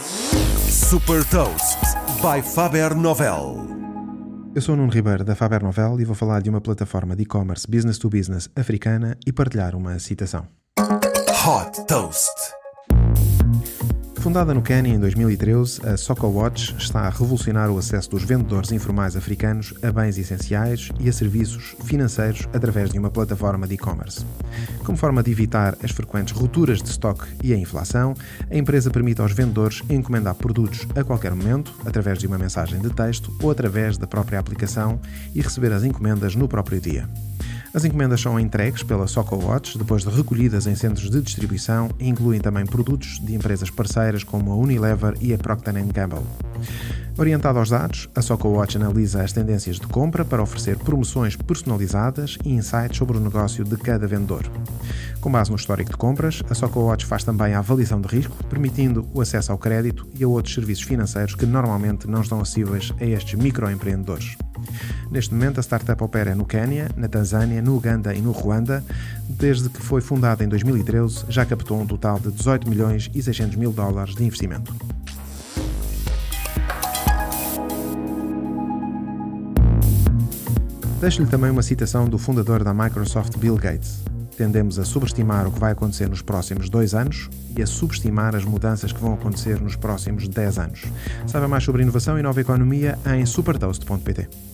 Super Toast by Faber Novel. Eu sou o Nuno Ribeiro da Faber Novel e vou falar de uma plataforma de e-commerce business to business africana e partilhar uma citação. Hot Toast. Fundada no Quênia em 2013, a SocoWatch está a revolucionar o acesso dos vendedores informais africanos a bens essenciais e a serviços financeiros através de uma plataforma de e-commerce. Como forma de evitar as frequentes rupturas de estoque e a inflação, a empresa permite aos vendedores encomendar produtos a qualquer momento, através de uma mensagem de texto ou através da própria aplicação e receber as encomendas no próprio dia. As encomendas são entregues pela SocoWatch depois de recolhidas em centros de distribuição e incluem também produtos de empresas parceiras como a Unilever e a Procter Gamble. Orientado aos dados, a SocoWatch analisa as tendências de compra para oferecer promoções personalizadas e insights sobre o negócio de cada vendedor. Com base no histórico de compras, a SocoWatch faz também a avaliação de risco, permitindo o acesso ao crédito e a outros serviços financeiros que normalmente não estão acessíveis a estes microempreendedores. Neste momento, a startup opera no Quênia, na Tanzânia, no Uganda e no Ruanda. Desde que foi fundada em 2013, já captou um total de 18 milhões e 600 mil dólares de investimento. Deixo-lhe também uma citação do fundador da Microsoft, Bill Gates. Tendemos a subestimar o que vai acontecer nos próximos dois anos e a subestimar as mudanças que vão acontecer nos próximos 10 anos. Saiba mais sobre inovação e nova economia em supertoast.pt.